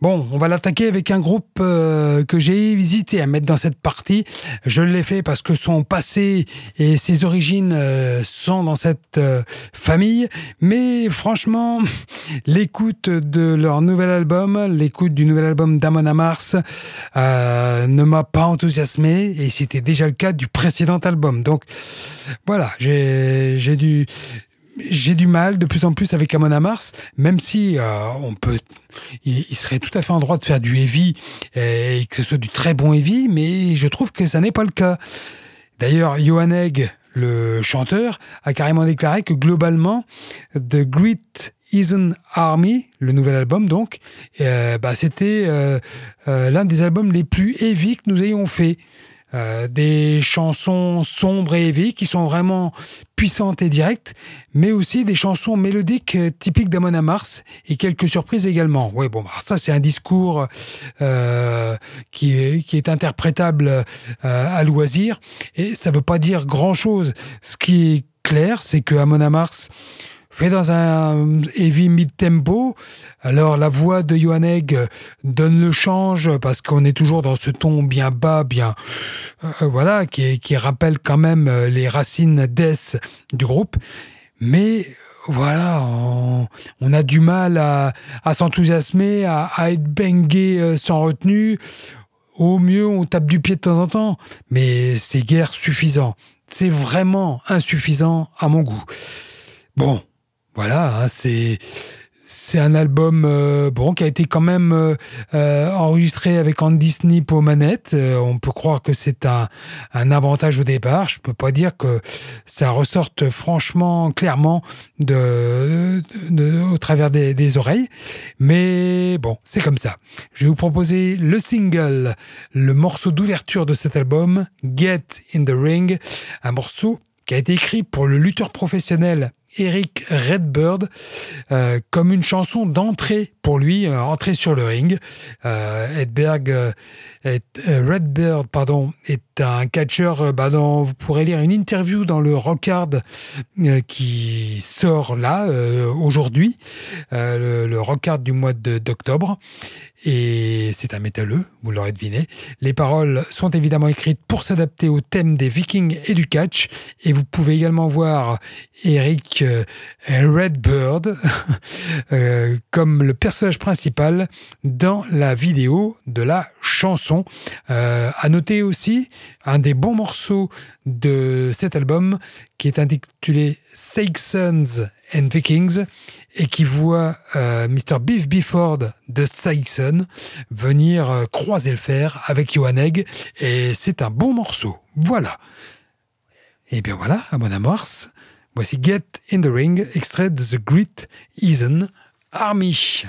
A: Bon, on va l'attaquer avec un groupe euh, que j'ai hésité à mettre dans cette partie. Je l'ai fait parce que son passé et ses origines euh, sont dans cette euh, famille. Mais franchement, *laughs* l'écoute de leur nouvel album, l'écoute du nouvel album d'Amon Mars ne m'a pas enthousiasmé et c'était déjà le cas du précédent album. Donc voilà, j'ai dû j'ai du mal de plus en plus avec Amon Mars, même si euh, on peut, il, serait tout à fait en droit de faire du heavy et que ce soit du très bon heavy, mais je trouve que ça n'est pas le cas. D'ailleurs, Johan Egg, le chanteur, a carrément déclaré que globalement, The Great Eason Army, le nouvel album donc, euh, bah, c'était euh, l'un des albums les plus heavy que nous ayons fait. Euh, des chansons sombres et heavy qui sont vraiment puissantes et directes, mais aussi des chansons mélodiques euh, typiques d'Amon Mars et quelques surprises également. Oui, bon, ça c'est un discours euh, qui, est, qui est interprétable à loisir et ça ne veut pas dire grand-chose. Ce qui est clair, c'est que Amon Mars fait dans un heavy mid-tempo. Alors la voix de Johan Egg donne le change parce qu'on est toujours dans ce ton bien bas, bien euh, voilà, qui, qui, rappelle quand même euh, les racines death du groupe. Mais voilà, on, a du mal à, s'enthousiasmer, à, être bangé euh, sans retenue. Au mieux, on tape du pied de temps en temps, mais c'est guère suffisant. C'est vraiment insuffisant à mon goût. Bon, voilà, hein, c'est c'est un album euh, bon qui a été quand même euh, euh, enregistré avec Andy Snip aux manettes. on peut croire que c'est un, un, avantage au départ. Je peux pas dire que ça ressorte franchement clairement de, de, au travers des, des, oreilles, mais bon, c'est comme ça. Je vais vous proposer le single, le morceau d'ouverture de cet album, Get in the Ring, un morceau qui a été écrit pour le lutteur professionnel Eric Redbird euh, comme une chanson d'entrée pour lui, euh, entrée sur le ring. Euh, euh, Redbird pardon, est un catcheur bah, vous pourrez lire une interview dans le Rockard qui sort là aujourd'hui, le, le Rockard du mois d'octobre et c'est un métalleux, vous l'aurez deviné. Les paroles sont évidemment écrites pour s'adapter au thème des vikings et du catch, et vous pouvez également voir Eric euh, Redbird *laughs* euh, comme le personnage principal dans la vidéo de la chanson. Euh, à noter aussi un des bons morceaux de cet album qui est intitulé Saxons and Vikings et qui voit euh, Mr. Beef Bifford de Saxon venir euh, croiser le fer avec Johan Egg et c'est un bon morceau. Voilà. Et bien voilà, à mon amorce, voici Get in the Ring, extrait de The Great Eason Army.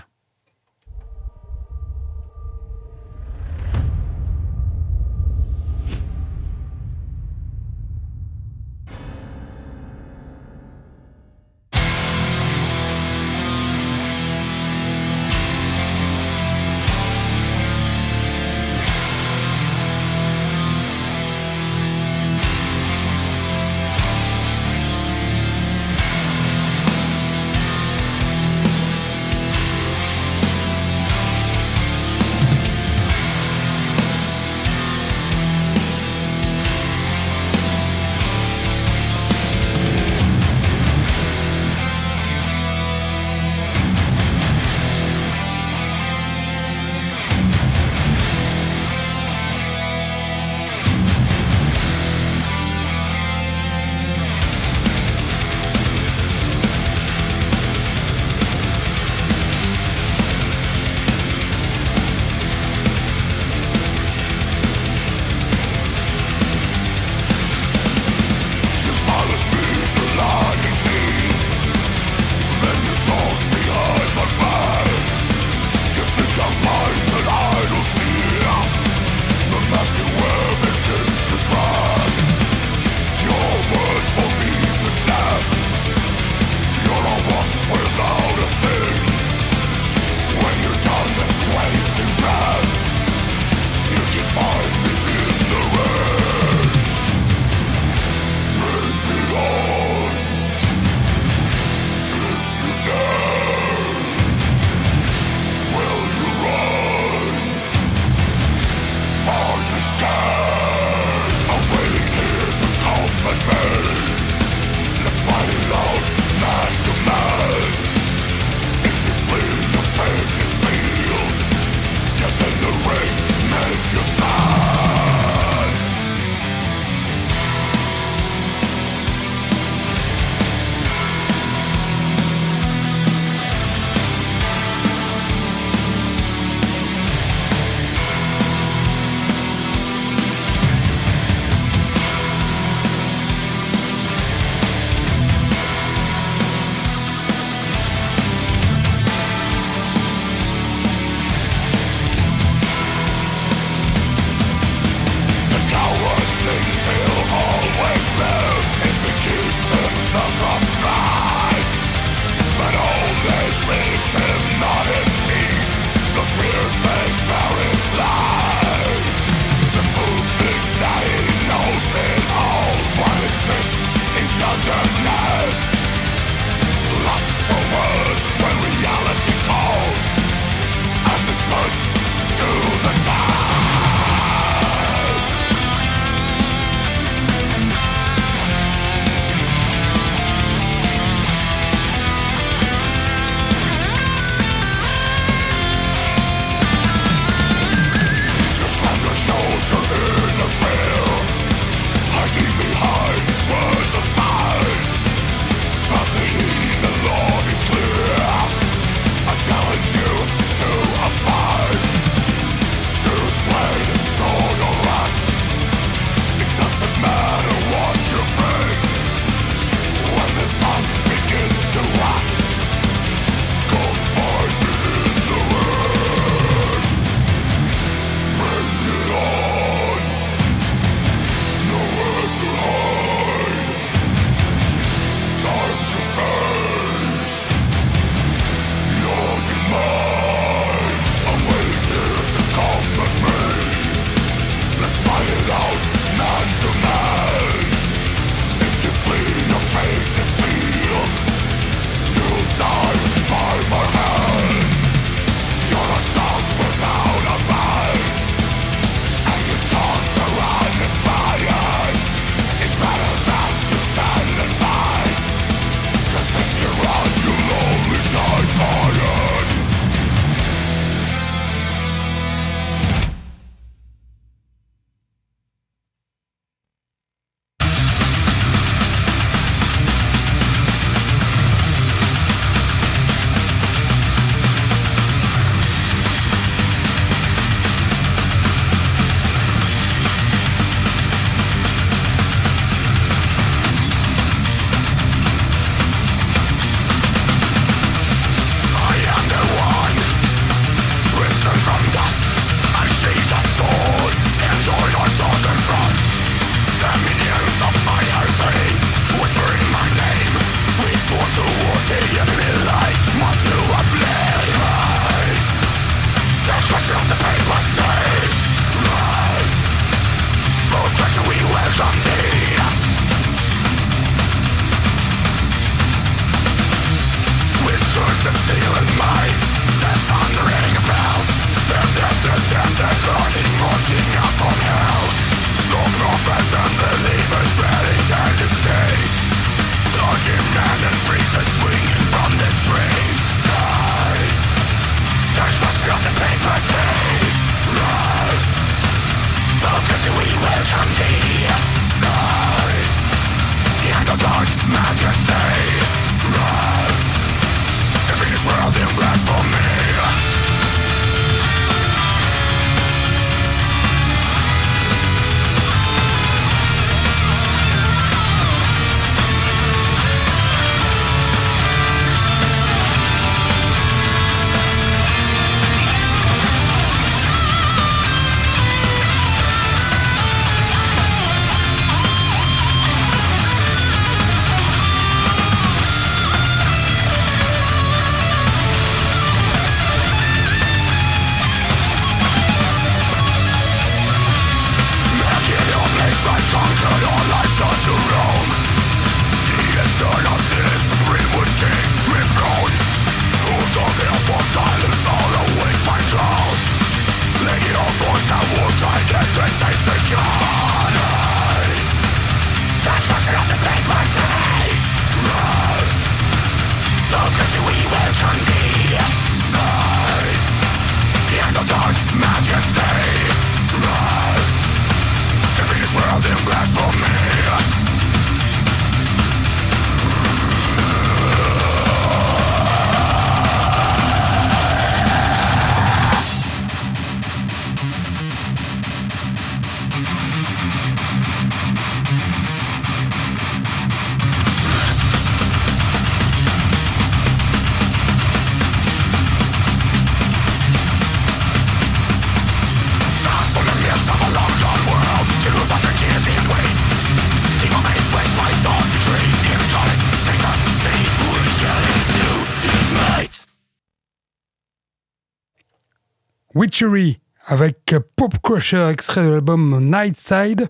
A: Avec Pop Crusher, extrait de l'album Nightside.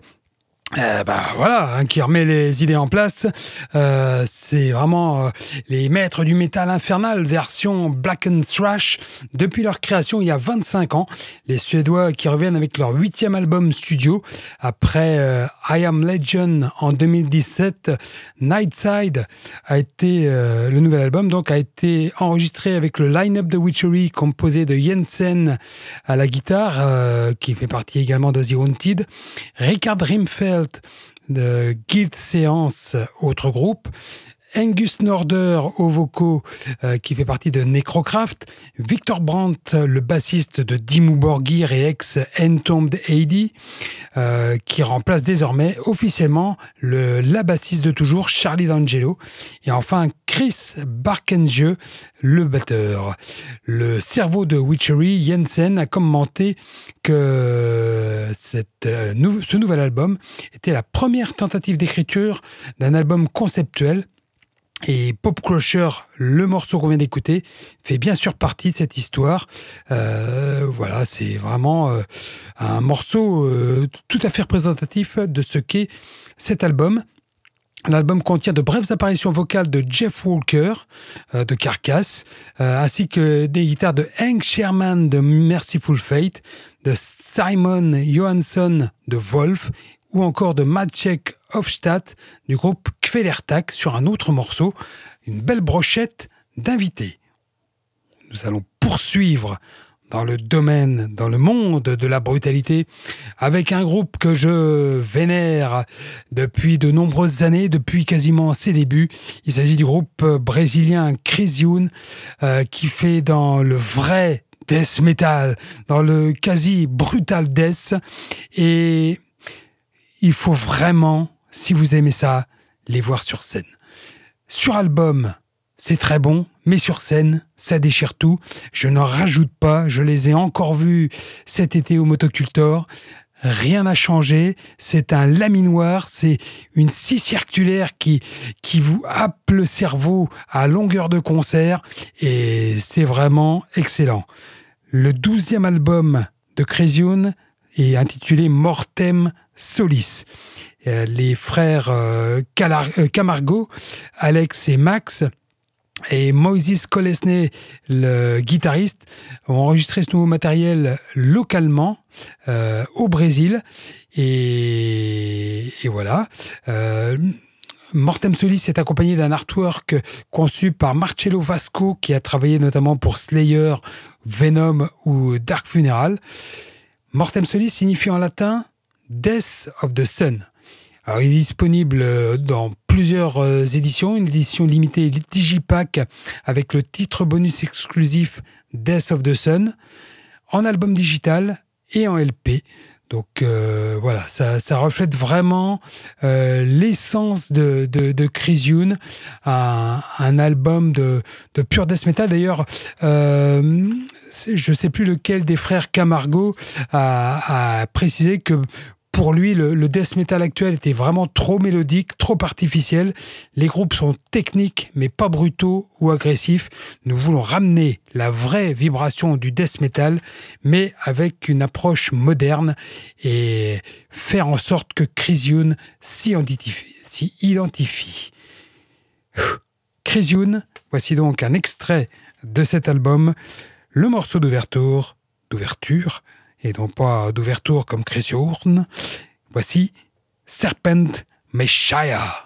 A: Euh, bah voilà, hein, qui remet les idées en place. Euh, c'est vraiment euh, les maîtres du métal infernal, version Black and Thrash, depuis leur création il y a 25 ans. Les Suédois qui reviennent avec leur huitième album studio. Après I Am Legend en 2017, Nightside a été, le nouvel album donc a été enregistré avec le line-up de Witchery composé de Jensen à la guitare, qui fait partie également de The Rimfeld de Guild Séance, autre groupe, Angus Norder aux vocaux, euh, qui fait partie de Necrocraft, Victor Brandt, le bassiste de Dimmu Borgir et ex-Entombed AD, euh, qui remplace désormais officiellement le, la bassiste de toujours, Charlie D'Angelo, et enfin Chris Barkenjeu, le batteur. Le cerveau de Witchery, Jensen, a commenté que cette, euh, ce nouvel album était la première tentative d'écriture d'un album conceptuel et Pop Crusher, le morceau qu'on vient d'écouter, fait bien sûr partie de cette histoire. Euh, voilà, c'est vraiment euh, un morceau euh, tout à fait représentatif de ce qu'est cet album. L'album contient de brèves apparitions vocales de Jeff Walker de Carcass, ainsi que des guitares de Hank Sherman de Merciful Fate, de Simon Johansson de Wolf ou encore de Maciek Hofstadt du groupe Kvelertak sur un autre morceau, une belle brochette d'invités. Nous allons poursuivre dans le domaine, dans le monde de la brutalité, avec un groupe que je vénère depuis de nombreuses années, depuis quasiment ses débuts. Il s'agit du groupe brésilien Crisiun, euh, qui fait dans le vrai death metal, dans le quasi brutal death, et il faut vraiment, si vous aimez ça, les voir sur scène. Sur album, c'est très bon, mais sur scène, ça déchire tout. Je n'en rajoute pas, je les ai encore vus cet été au Motocultor. Rien n'a changé, c'est un laminoir, c'est une scie circulaire qui, qui vous happe le cerveau à longueur de concert et c'est vraiment excellent. Le douzième album de Crésion est intitulé Mortem Solis. Euh, les frères euh, euh, Camargo, Alex et Max, et Moises Kolesny, le guitariste, ont enregistré ce nouveau matériel localement au Brésil. Et, voilà. Mortem Solis est accompagné d'un artwork conçu par Marcello Vasco, qui a travaillé notamment pour Slayer, Venom ou Dark Funeral. Mortem Solis signifie en latin Death of the Sun. Il est disponible euh, dans plusieurs euh, éditions, une édition limitée Digipack avec le titre bonus exclusif Death of the Sun, en album digital et en LP. Donc euh, voilà, ça, reflète vraiment l'essence de, de, de un, album de, pure death metal. D'ailleurs, je ne sais plus lequel des frères Camargo a précisé que pour lui, le, death metal actuel était vraiment trop mélodique, trop artificiel. Les groupes sont techniques, mais pas brutaux ou agressifs. Nous voulons ramener la vraie vibration du death metal, mais avec une approche moderne et faire en sorte que Chrysiun s'y identifie. Chrysiun, voici donc un extrait de cet album, le morceau d'ouverture
B: et non pas d'ouverture comme Chris Horn. Voici Serpent Messiah.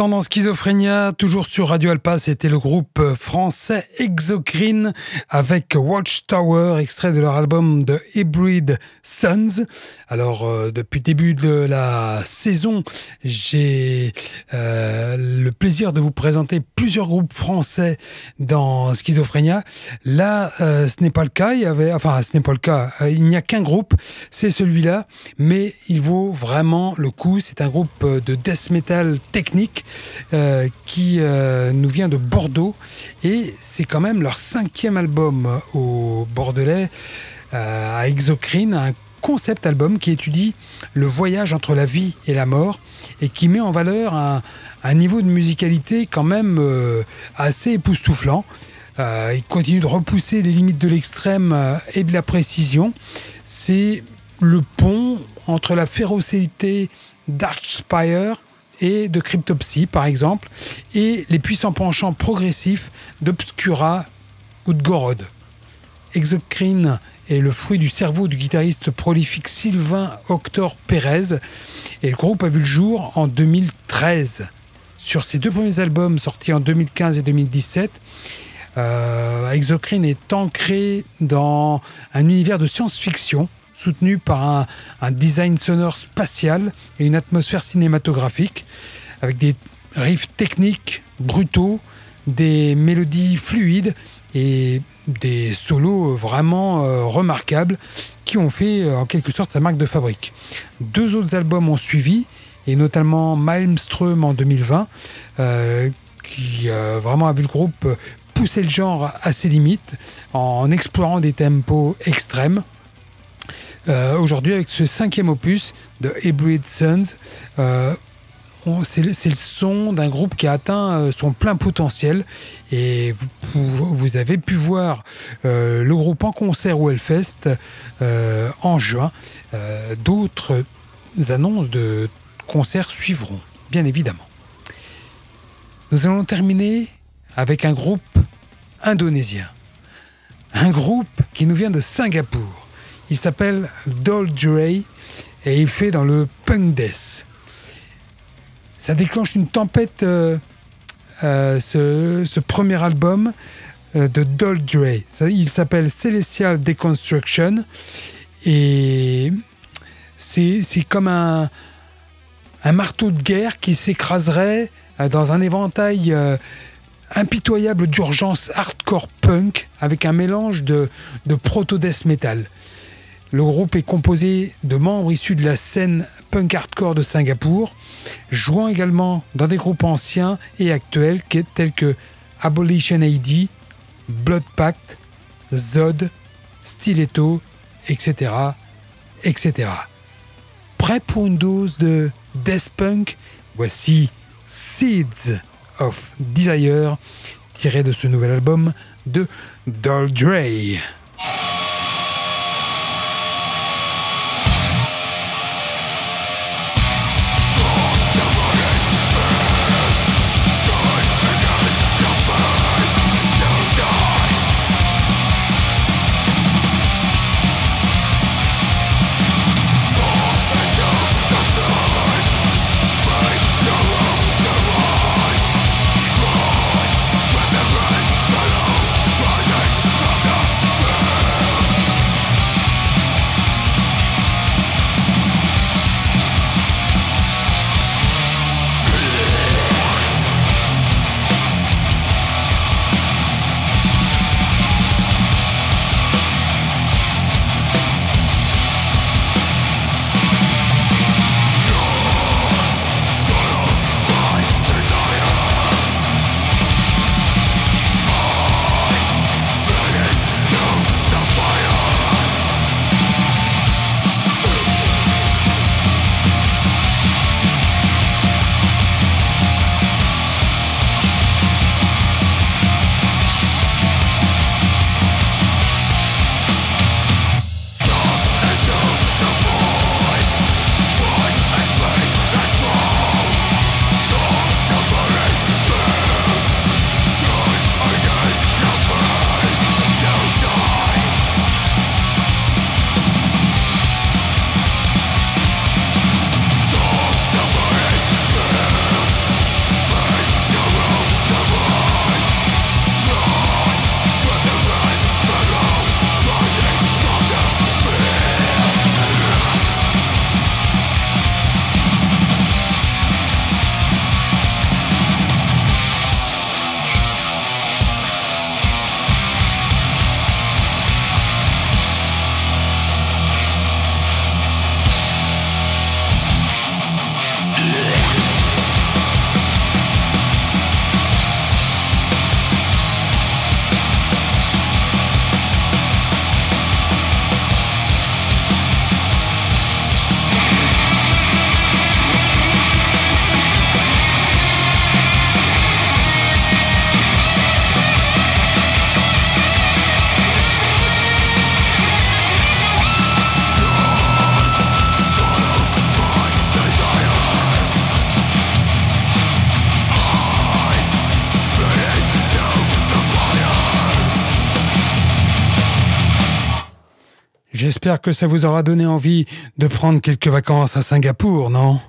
A: L'instant dans Schizophrénia, toujours sur Radio Alpa, c'était le groupe français Exocrine avec Watchtower, extrait de leur album The Hybrid Sons. Alors, euh, depuis le début de la saison, j'ai euh, le plaisir de vous présenter plusieurs groupes français dans Schizophrénia. Là, euh, ce n'est pas le cas. Il y avait, enfin, ce n'est pas le cas. il n'y a qu'un groupe, c'est celui-là, mais il vaut vraiment le coup. C'est un groupe de death metal technique qui nous vient de Bordeaux et c'est quand même leur cinquième album au Bordelais à Exocrine, concept album qui étudie le voyage entre la vie et la mort et qui met en valeur un, niveau de musicalité quand même euh, assez époustouflant. Euh, il continue de repousser les limites de l'extrême euh, et de la précision. C'est le pont entre la férocité d'Archspire et de Cryptopsy par exemple, et les puissants penchants progressifs d'Obscura ou de Gorod. Exocrine est le fruit du cerveau du guitariste prolifique Sylvain Octor Pérez. Et le groupe a vu le jour en 2013. Sur ses deux premiers albums sortis en 2015 et 2017, euh, Exocrine est ancré dans un univers de science-fiction soutenu par un, un, design sonore spatial et une atmosphère cinématographique avec des riffs techniques brutaux, des mélodies fluides et des solos vraiment euh, remarquables qui ont fait euh, en quelque sorte sa marque de fabrique. Deux autres albums ont suivi, et notamment Malmström en 2020, euh, qui vraiment a vu le groupe pousser le genre à ses limites en explorant des tempos extrêmes. Aujourd'hui, avec ce cinquième opus de Hybrid Sons, c'est le, son d'un groupe qui a atteint euh, son plein potentiel et vous, avez pu voir euh, le groupe en concert au Hellfest euh, en juin. D'autres annonces de concerts suivront, bien évidemment. Nous allons terminer avec un groupe indonésien. Un groupe qui nous vient de Singapour. Il s'appelle Dol Dre et il fait dans le punk death ça déclenche une tempête, euh, euh, ce, premier album euh, de Dol il s'appelle Celestial Deconstruction et c'est comme un, marteau de guerre qui s'écraserait dans un éventail impitoyable d'urgence hardcore punk avec un mélange de proto-death metal. Le groupe est composé de membres issus de la scène punk hardcore de Singapour, jouant également dans des groupes anciens et actuels tels que Abolition AD, Blood Pact, Zod, Stiletto, etc., etc. Prêt pour une dose de death punk Voici Seeds of Desire, tiré de ce nouvel album de Doll. J'espère que ça vous aura donné envie de prendre quelques vacances à Singapour, non?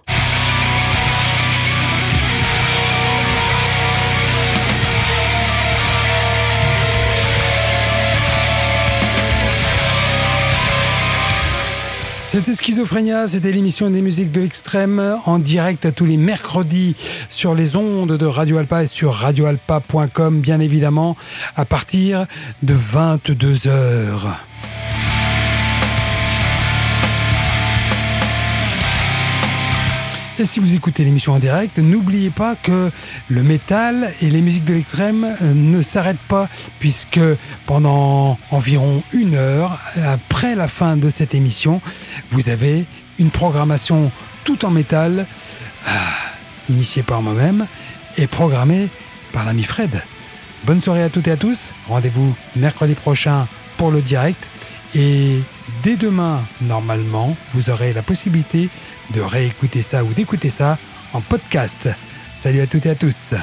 A: C'était Schizophrénia, c'était l'émission des musiques de l'extrême en direct tous les mercredis sur les ondes de Radio Alpa et sur radioalpa.com bien évidemment à partir de 22 heures. Et si vous écoutez l'émission en direct, n'oubliez pas que le métal et les musiques de l'extrême euh, ne s'arrêtent pas, puisque pendant environ une heure, après la fin de cette émission, vous avez une programmation tout en métal, euh, initiée par moi-même et programmée par l'ami Fred. Bonne soirée à toutes et à tous. Rendez-vous mercredi prochain pour le direct. Et dès demain, normalement, vous aurez la possibilité de réécouter ça ou d'écouter ça en podcast. Salut à toutes et à tous.